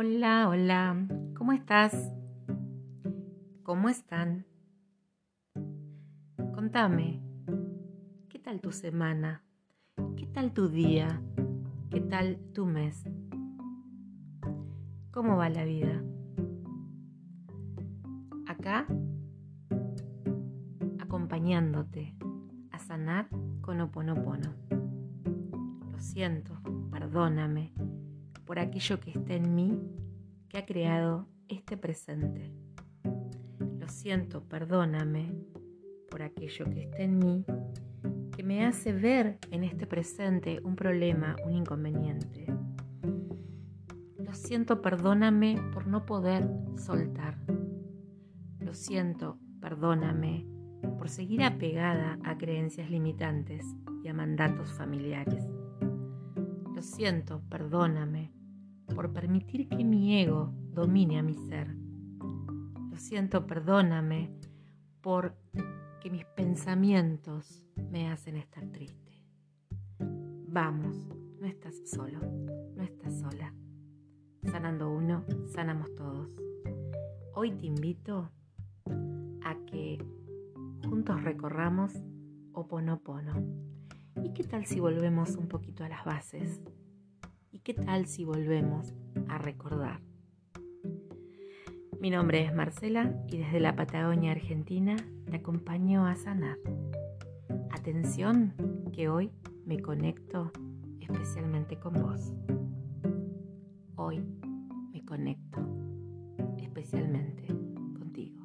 Hola, hola, ¿cómo estás? ¿Cómo están? Contame, ¿qué tal tu semana? ¿Qué tal tu día? ¿Qué tal tu mes? ¿Cómo va la vida? Acá, acompañándote a sanar con Oponopono. Lo siento, perdóname por aquello que está en mí que ha creado este presente. Lo siento, perdóname por aquello que está en mí que me hace ver en este presente un problema, un inconveniente. Lo siento, perdóname por no poder soltar. Lo siento, perdóname por seguir apegada a creencias limitantes y a mandatos familiares. Lo siento, perdóname por permitir que mi ego domine a mi ser. Lo siento, perdóname por que mis pensamientos me hacen estar triste. Vamos, no estás solo, no estás sola. Sanando uno, sanamos todos. Hoy te invito a que juntos recorramos Oponopono. ¿Y qué tal si volvemos un poquito a las bases? ¿Y qué tal si volvemos a recordar? Mi nombre es Marcela y desde la Patagonia Argentina te acompaño a sanar. Atención que hoy me conecto especialmente con vos. Hoy me conecto especialmente contigo.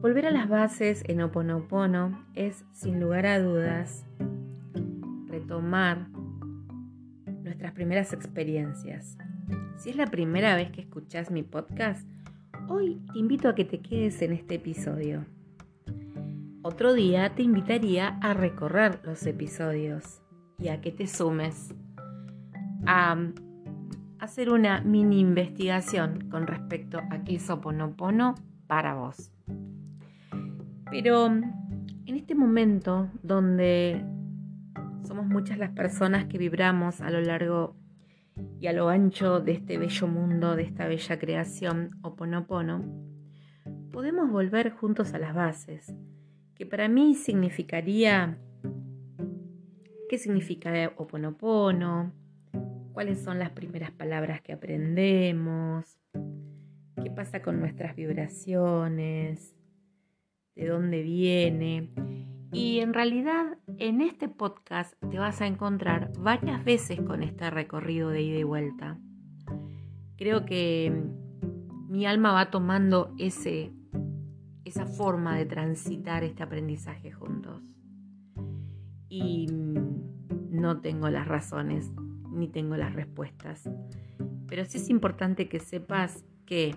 Volver a las bases en Oponopono es, sin lugar a dudas, tomar nuestras primeras experiencias. Si es la primera vez que escuchas mi podcast, hoy te invito a que te quedes en este episodio. Otro día te invitaría a recorrer los episodios y a que te sumes a hacer una mini investigación con respecto a qué es Oponopono para vos. Pero en este momento donde somos muchas las personas que vibramos a lo largo y a lo ancho de este bello mundo, de esta bella creación Oponopono. Podemos volver juntos a las bases, que para mí significaría qué significa Oponopono, cuáles son las primeras palabras que aprendemos, qué pasa con nuestras vibraciones, de dónde viene y en realidad en este podcast te vas a encontrar varias veces con este recorrido de ida y vuelta. Creo que mi alma va tomando ese, esa forma de transitar este aprendizaje juntos. Y no tengo las razones ni tengo las respuestas. Pero sí es importante que sepas que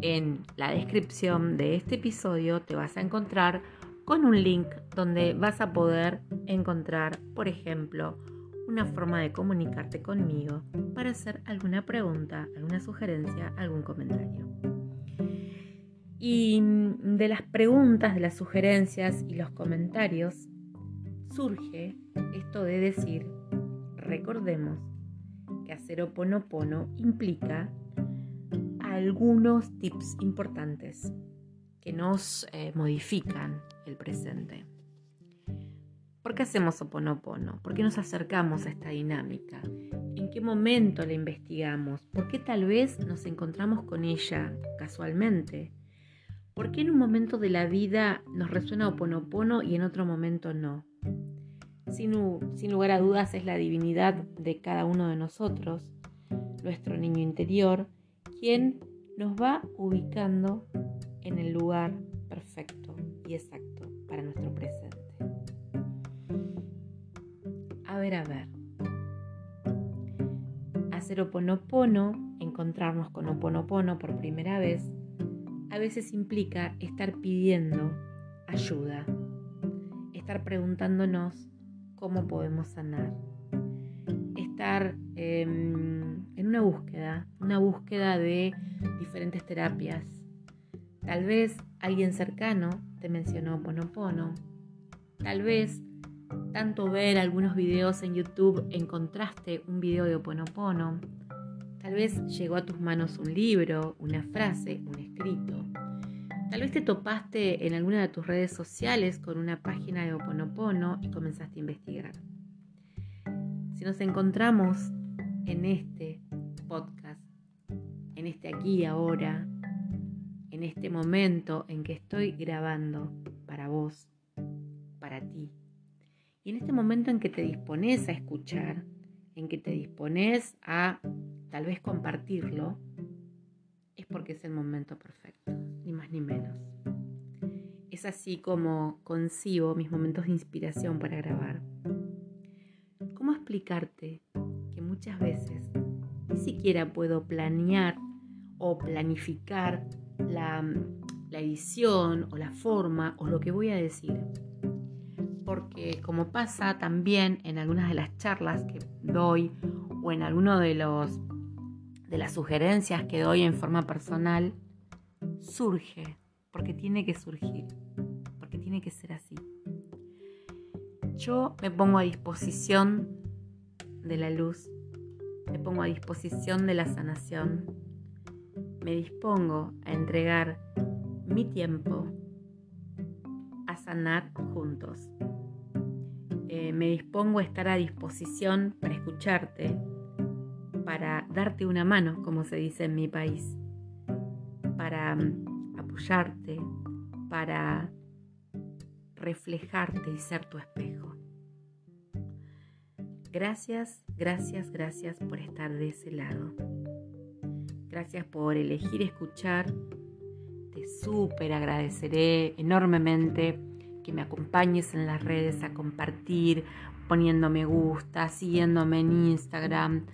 en la descripción de este episodio te vas a encontrar con un link donde vas a poder encontrar, por ejemplo, una forma de comunicarte conmigo para hacer alguna pregunta, alguna sugerencia, algún comentario. Y de las preguntas, de las sugerencias y los comentarios surge esto de decir, recordemos que hacer oponopono implica algunos tips importantes que nos eh, modifican el presente. ¿Por qué hacemos oponopono? ¿Por qué nos acercamos a esta dinámica? ¿En qué momento la investigamos? ¿Por qué tal vez nos encontramos con ella casualmente? ¿Por qué en un momento de la vida nos resuena oponopono y en otro momento no? Sin, sin lugar a dudas es la divinidad de cada uno de nosotros, nuestro niño interior, quien nos va ubicando en el lugar perfecto y exacto para nuestro presente. A ver, a ver. Hacer oponopono, encontrarnos con oponopono por primera vez, a veces implica estar pidiendo ayuda, estar preguntándonos cómo podemos sanar, estar em, en una búsqueda, una búsqueda de diferentes terapias, Tal vez alguien cercano te mencionó Ponopono. Tal vez tanto ver algunos videos en YouTube encontraste un video de Oponopono. Tal vez llegó a tus manos un libro, una frase, un escrito. Tal vez te topaste en alguna de tus redes sociales con una página de Oponopono y comenzaste a investigar. Si nos encontramos en este podcast, en este aquí y ahora, en este momento en que estoy grabando para vos, para ti, y en este momento en que te dispones a escuchar, en que te dispones a tal vez compartirlo, es porque es el momento perfecto, ni más ni menos. Es así como concibo mis momentos de inspiración para grabar. ¿Cómo explicarte que muchas veces ni siquiera puedo planear o planificar la, edición o la forma o lo que voy a decir? porque como pasa también en algunas de las charlas que doy o en alguno de los de las sugerencias que doy en forma personal, surge, porque tiene que surgir, porque tiene que ser así. Yo me pongo a disposición de la luz, me pongo a disposición de la sanación, me dispongo a entregar mi tiempo a sanar juntos. Eh, me dispongo a estar a disposición para escucharte, para darte una mano, como se dice en mi país, para mm, apoyarte, para reflejarte y ser tu espejo. Gracias, gracias, gracias por estar de ese lado. Gracias por elegir escuchar. Te súper agradeceré enormemente que me acompañes en las redes a compartir, poniendo me gusta, siguiéndome en Instagram,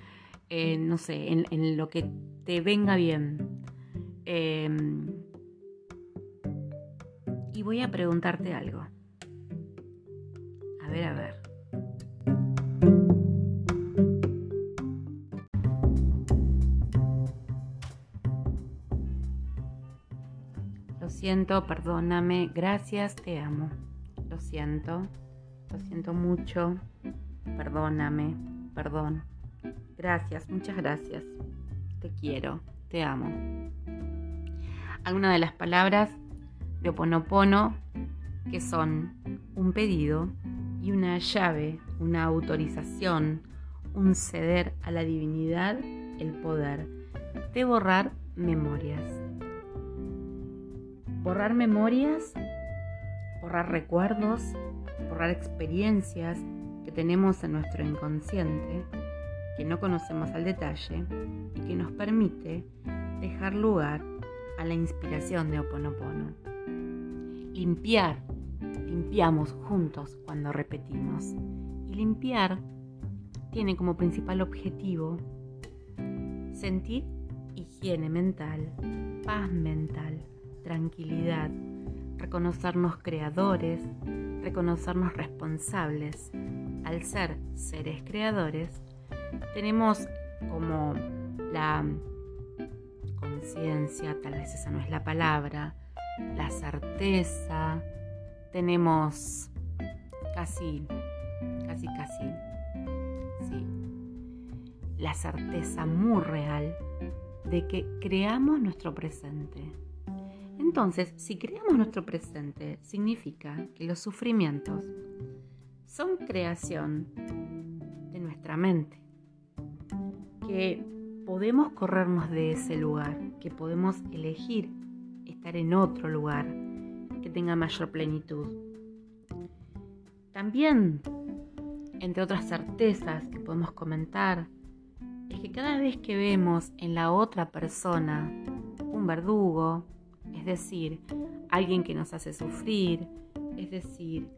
eh, no sé, en, lo que te venga bien. Em, y voy a preguntarte algo. A ver, a ver. Siento, perdóname, gracias, te amo. Lo siento, lo siento mucho, perdóname, perdón. Gracias, muchas gracias. Te quiero, te amo. Algunas de las palabras de Oponopono que son un pedido y una llave, una autorización, un ceder a la divinidad, el poder de borrar memorias. Borrar memorias, borrar recuerdos, borrar experiencias que tenemos en nuestro inconsciente, que no conocemos al detalle y que nos permite dejar lugar a la inspiración de Oponopono. Limpiar, limpiamos juntos cuando repetimos. Y limpiar tiene como principal objetivo sentir higiene mental, paz mental, tranquilidad, reconocernos creadores, reconocernos responsables. Al ser seres creadores, tenemos como la conciencia, tal vez esa no es la palabra, la certeza, tenemos casi, casi, casi, sí, la certeza muy real de que creamos nuestro presente entonces, si creamos nuestro presente, significa que los sufrimientos son creación de nuestra mente, que podemos corrernos de ese lugar, que podemos elegir estar en otro lugar que tenga mayor plenitud. También, entre otras certezas que podemos comentar, es que cada vez que vemos en la otra persona un verdugo, es decir, alguien que nos hace sufrir, es decir,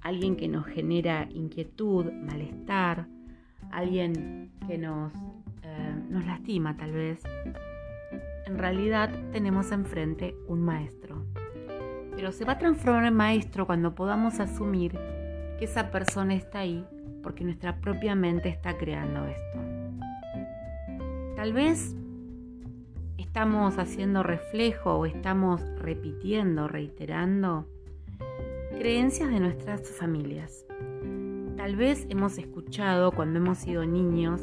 alguien que nos genera inquietud, malestar, alguien que nos, eh, nos lastima tal vez. En realidad tenemos enfrente un maestro. Pero se va a transformar en maestro cuando podamos asumir que esa persona está ahí porque nuestra propia mente está creando esto. Tal vez estamos haciendo reflejo o estamos repitiendo, reiterando creencias de nuestras familias, Tal vez hemos escuchado cuando hemos sido niños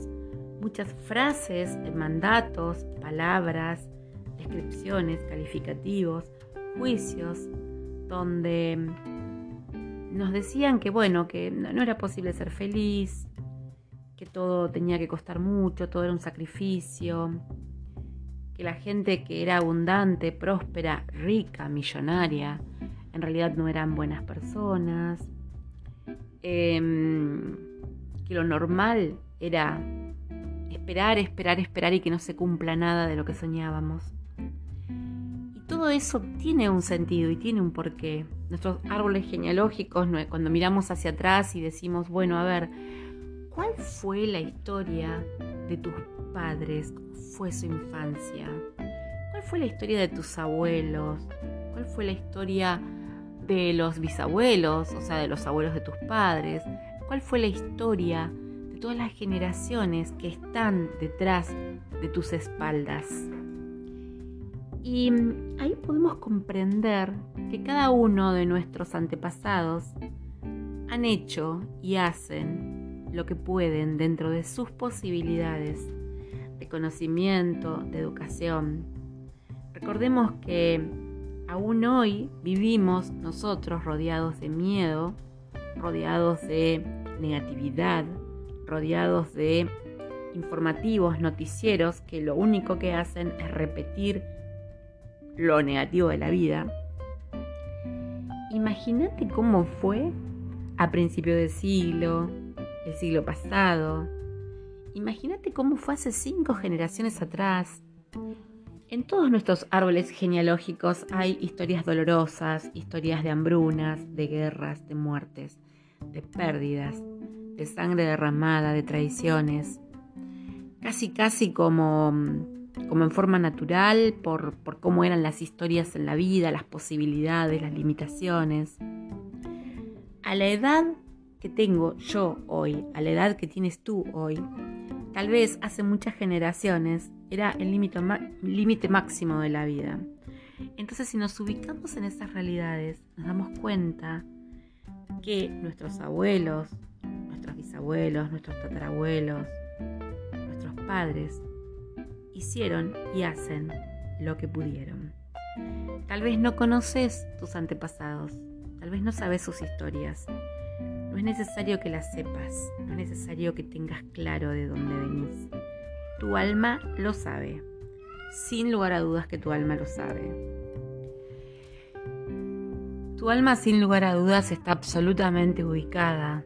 muchas frases, mandatos, palabras, descripciones, calificativos, juicios, donde nos decían que bueno, que no era posible ser feliz, que todo tenía que costar mucho, todo era un sacrificio, que la gente que era abundante, próspera, rica, millonaria, en realidad no eran buenas personas, em, que lo normal era esperar, esperar, esperar y que no se cumpla nada de lo que soñábamos. Y todo eso tiene un sentido y tiene un porqué. Nuestros árboles genealógicos, cuando miramos hacia atrás y decimos, bueno, a ver, ¿cuál fue la historia de tus padres? ¿Cómo fue su infancia? ¿Cuál fue la historia de tus abuelos? ¿Cuál fue la historia de los bisabuelos, o sea, de los abuelos de tus padres? ¿Cuál fue la historia todas las generaciones que están detrás de tus espaldas. Y ahí podemos comprender que cada uno de nuestros antepasados han hecho y hacen lo que pueden dentro de sus posibilidades de conocimiento, de educación. Recordemos que aún hoy vivimos nosotros rodeados de miedo, rodeados de negatividad, rodeados de informativos, noticieros, que lo único que hacen es repetir lo negativo de la vida. Imagínate cómo fue a principio del siglo, el siglo pasado. Imagínate cómo fue hace cinco generaciones atrás. En todos nuestros árboles genealógicos hay historias dolorosas, historias de hambrunas, de guerras, de muertes, de pérdidas, de sangre derramada, de traiciones, casi casi como, como en forma natural por, por cómo eran las historias en la vida, las posibilidades, las limitaciones. A la edad que tengo yo hoy, a la edad que tienes tú hoy, tal vez hace muchas generaciones era el límite máximo de la vida. Entonces si nos ubicamos en esas realidades, nos damos cuenta que nuestros abuelos, abuelos, nuestros tatarabuelos, nuestros padres hicieron y hacen lo que pudieron. Tal vez no conoces tus antepasados, tal vez no sabes sus historias. No es necesario que las sepas, no es necesario que tengas claro de dónde venís. Tu alma lo sabe, sin lugar a dudas que tu alma lo sabe. Tu alma sin lugar a dudas está absolutamente ubicada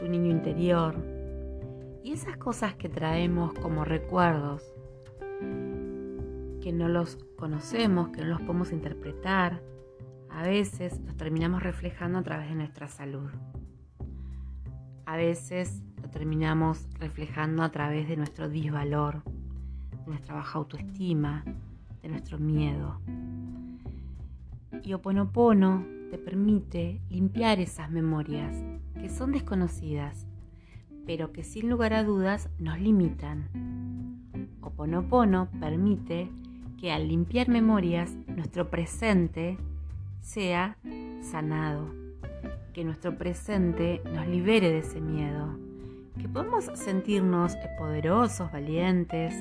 tu niño interior y esas cosas que traemos como recuerdos, que no los conocemos, que no los podemos interpretar, a veces los terminamos reflejando a través de nuestra salud. A veces lo terminamos reflejando a través de nuestro disvalor, de nuestra baja autoestima, de nuestro miedo. Y Oponopono te permite limpiar esas memorias que son desconocidas, pero que sin lugar a dudas nos limitan. Oponopono permite que al limpiar memorias nuestro presente sea sanado, nuestro presente nos libere de ese miedo, que podamos sentirnos poderosos, valientes,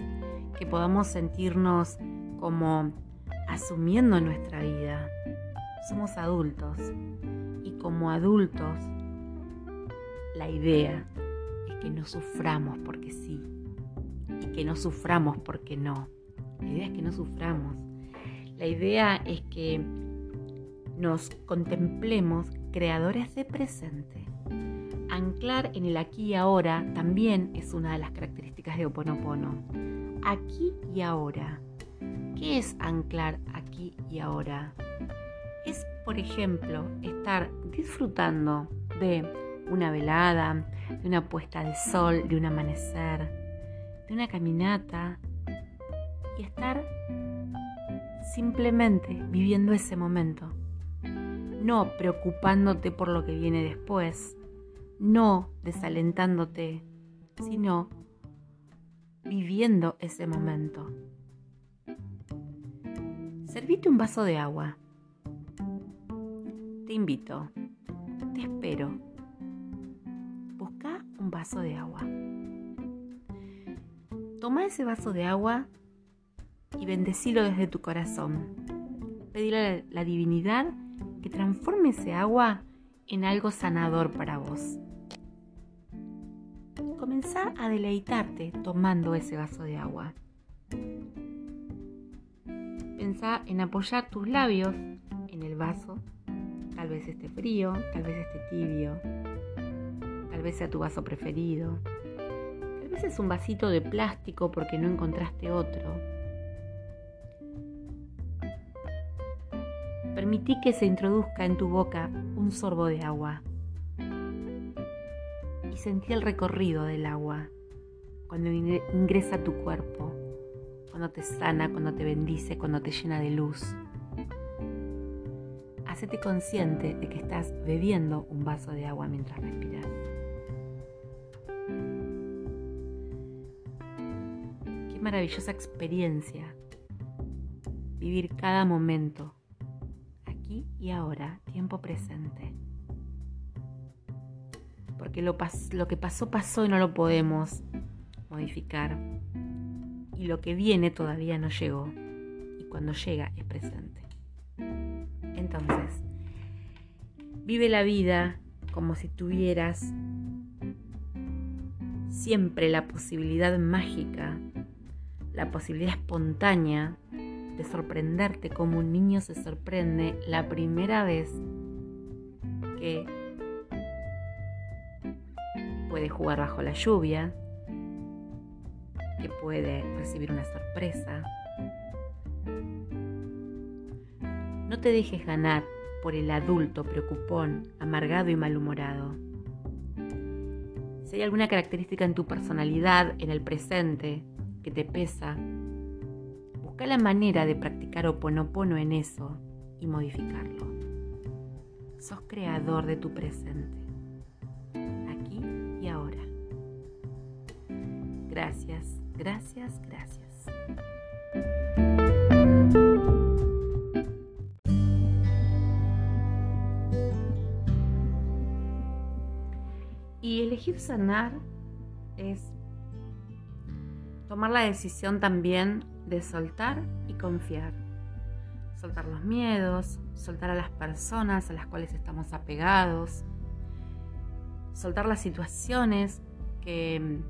que podamos sentirnos como asumiendo nuestra vida. Somos adultos y como adultos la idea es que no suframos porque sí y que no suframos porque no. La idea es que no suframos. La idea es que nos contemplemos creadores de presente. Anclar en el aquí y ahora también es una de las características de Oponopono. Aquí y ahora. ¿Qué es anclar aquí y ahora? Es, por ejemplo, estar disfrutando de una velada, de una puesta de sol, de un amanecer, de una caminata y estar simplemente viviendo ese momento, no preocupándote por lo que viene después, no desalentándote, sino viviendo ese momento. Servite un vaso de agua. Te invito, te espero un vaso de agua. Toma ese vaso de agua y bendecilo desde tu corazón. Pedirle a la divinidad que transforme ese agua en algo sanador para vos. Comenzá a deleitarte tomando ese vaso de agua. Pensá en apoyar tus labios en el vaso. Tal vez esté frío, tal vez esté tibio, tal vez sea tu vaso preferido. Tal vez es un vasito de plástico porque no encontraste otro. Permití que se introduzca en tu boca un sorbo de agua y sentí el recorrido del agua cuando ingresa a tu cuerpo cuando te sana, cuando te bendice, cuando te llena de luz. Hacete consciente de que estás bebiendo un vaso de agua mientras respiras. Qué maravillosa experiencia vivir cada momento, y ahora, tiempo presente. Porque lo, que pasó pasó y no lo podemos modificar y lo que viene todavía no llegó y cuando llega es presente. Entonces, vive la vida como si tuvieras siempre la posibilidad mágica, la posibilidad espontánea de sorprenderte como un niño se sorprende la primera vez que puede jugar bajo la lluvia, que puede recibir una sorpresa. No te dejes ganar por el adulto preocupón, amargado y malhumorado. Si hay alguna característica en tu personalidad, en el presente, que te pesa, busca la manera de practicar oponopono en eso y modificarlo. Sos creador de tu presente, aquí y ahora. Gracias Gracias, gracias. Y elegir sanar es tomar la decisión también de soltar y confiar. Soltar los miedos, soltar a las personas a las cuales estamos apegados, soltar las situaciones que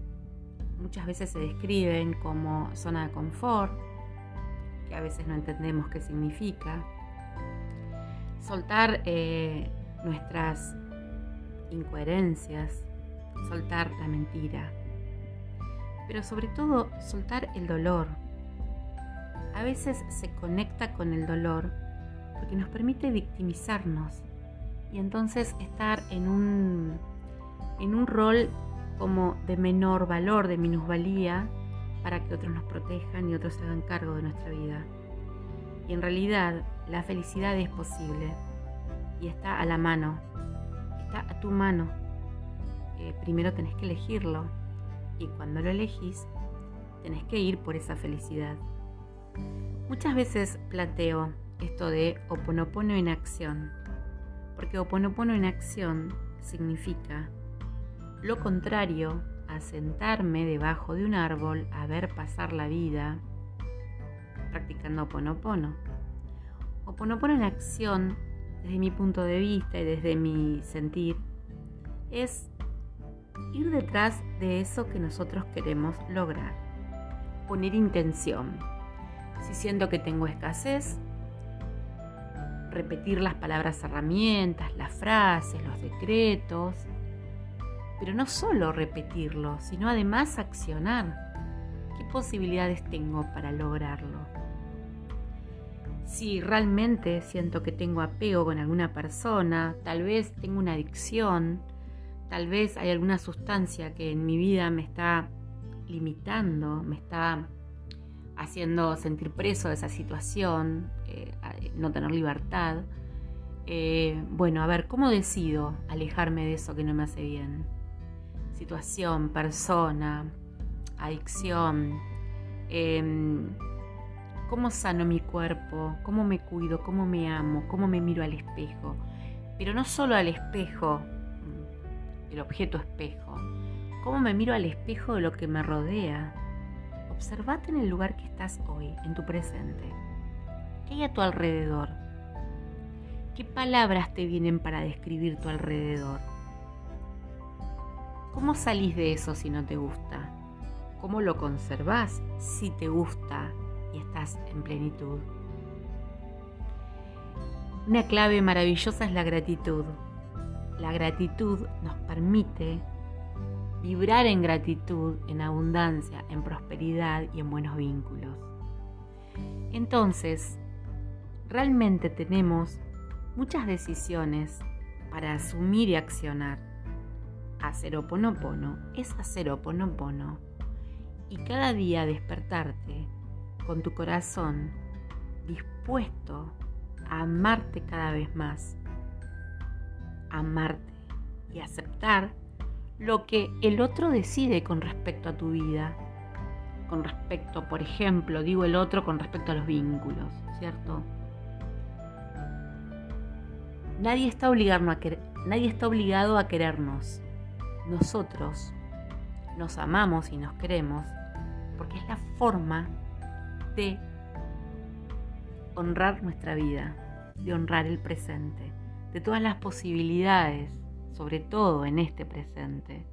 muchas veces se describen como zona de confort, que a veces no entendemos qué significa. Soltar eh, nuestras incoherencias, soltar la mentira, pero sobre todo soltar el dolor. A veces se conecta con el dolor porque nos permite victimizarnos y entonces estar en un, en un rol como de menor valor, de minusvalía, para que otros nos protejan y otros se hagan cargo de nuestra vida. Y en realidad la felicidad es posible y está a la mano, está a tu mano. Eh, primero tenés que elegirlo y cuando lo elegís tenés que ir por esa felicidad. Muchas veces planteo esto de oponopono en acción, porque oponopono en acción significa lo contrario a sentarme debajo de un árbol a ver pasar la vida practicando Oponopono. Oponopono en acción, desde mi punto de vista y desde mi sentir, es ir detrás de eso que nosotros queremos lograr. Poner intención. Si siento que tengo escasez, repetir las palabras herramientas, las frases, los decretos, pero no solo repetirlo, sino además accionar. ¿Qué posibilidades tengo para lograrlo? Si realmente siento que tengo apego con alguna persona, tal vez tengo una adicción, tal vez hay alguna sustancia que en mi vida me está limitando, me está haciendo sentir preso de esa situación, eh, no tener libertad. Eh, bueno, a ver, ¿cómo decido alejarme de eso que no me hace bien? situación, persona, adicción, em, cómo sano mi cuerpo, cómo me cuido, cómo me amo, cómo me miro al espejo. Pero no solo al espejo, el objeto espejo, cómo me miro al espejo de lo que me rodea. Observate en el lugar que estás hoy, en tu presente. ¿Qué hay a tu alrededor? ¿Qué palabras te vienen para describir tu alrededor? ¿Cómo salís de eso si no te gusta? ¿Cómo lo conservás si te gusta y estás en plenitud? Una clave maravillosa es la gratitud. La gratitud nos permite vibrar en gratitud, en abundancia, en prosperidad y en buenos vínculos. Entonces, realmente tenemos muchas decisiones para asumir y accionar. Hacer oponopono es hacer oponopono. Y cada día despertarte con tu corazón dispuesto a amarte cada vez más. Amarte y aceptar lo que el otro decide con respecto a tu vida. Con respecto, por ejemplo, digo el otro con respecto a los vínculos, ¿cierto? Nadie está, obligado a nadie está obligado a querernos. Nosotros nos amamos y nos queremos porque es la forma de honrar nuestra vida, de honrar el presente, de todas las posibilidades, sobre todo en este presente.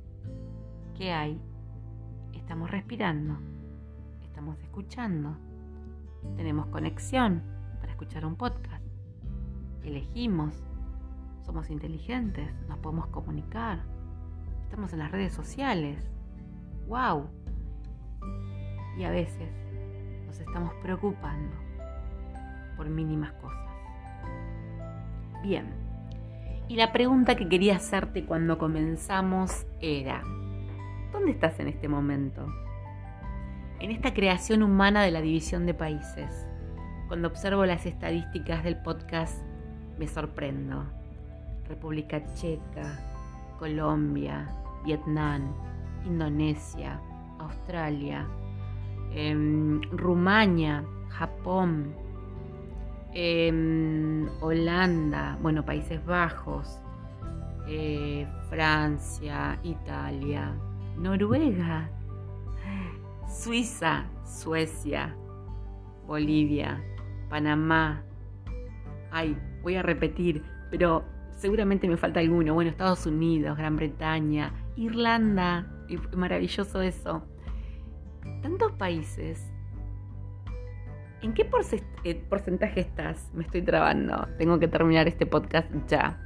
¿Qué hay? Estamos respirando, estamos escuchando, tenemos conexión para escuchar un podcast, elegimos, somos inteligentes, nos podemos comunicar, estamos en las redes sociales. ¡Wow! Y a veces nos estamos preocupando por mínimas cosas. Bien, y la pregunta que quería hacerte cuando comenzamos era, ¿dónde estás en este momento? En esta creación humana de la división de países. Cuando observo las estadísticas del podcast, me sorprendo. República Checa, Colombia, Vietnam, Indonesia, Australia, em, Rumania, Japón, Em, Holanda, bueno, Países Bajos, eh, Francia, Italia, Noruega, Suiza, Suecia, Bolivia, Panamá. Ay, voy a repetir, pero seguramente me falta alguno. Bueno, Estados Unidos, Gran Bretaña, Irlanda, maravilloso eso. Tantos países ¿En qué eh, porcentaje estás? Me estoy trabando. Tengo que terminar este podcast ya.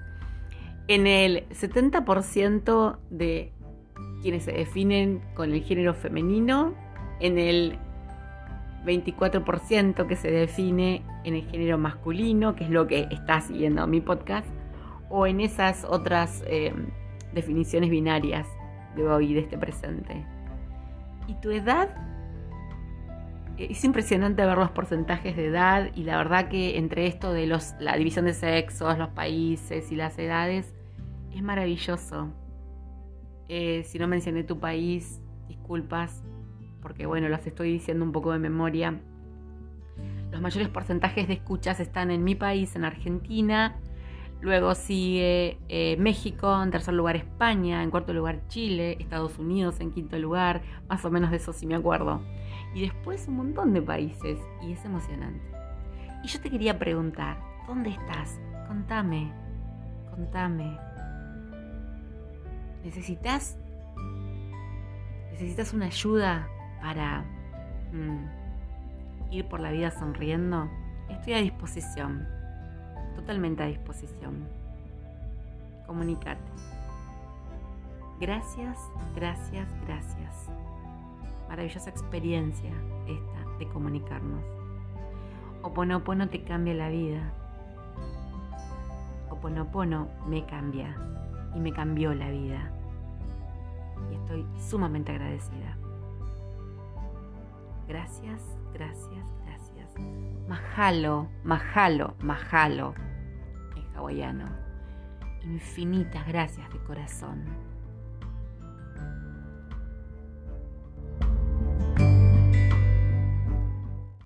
En el 70% de quienes se definen con el género femenino, en el 24% que se define en el género masculino, que es lo que está siguiendo mi podcast, o en esas otras eh, definiciones binarias de hoy, de este presente. ¿Y tu edad? Es impresionante ver los porcentajes de edad y la verdad que entre esto de los, la división de sexos, los países y las edades, es maravilloso. Eh, si no mencioné tu país, disculpas, porque bueno, los estoy diciendo un poco de memoria. Los mayores porcentajes de escuchas están en mi país, en Argentina. Luego sigue eh, México, en tercer lugar España, en cuarto lugar Chile, Estados Unidos en quinto lugar, más o menos de eso sí me acuerdo y después un montón de países y es emocionante. Y yo te quería preguntar, ¿dónde estás? Contame, contame. ¿Necesitas necesitas una ayuda para mm, ir por la vida sonriendo? Estoy a disposición, totalmente a disposición. Comunicate. Gracias, gracias, gracias maravillosa experiencia esta de comunicarnos. Oponopono te cambia la vida. Oponopono me cambia y me cambió la vida. Y estoy sumamente agradecida. Gracias, gracias, gracias. Mahalo, mahalo, mahalo en hawaiano. Infinitas gracias de corazón.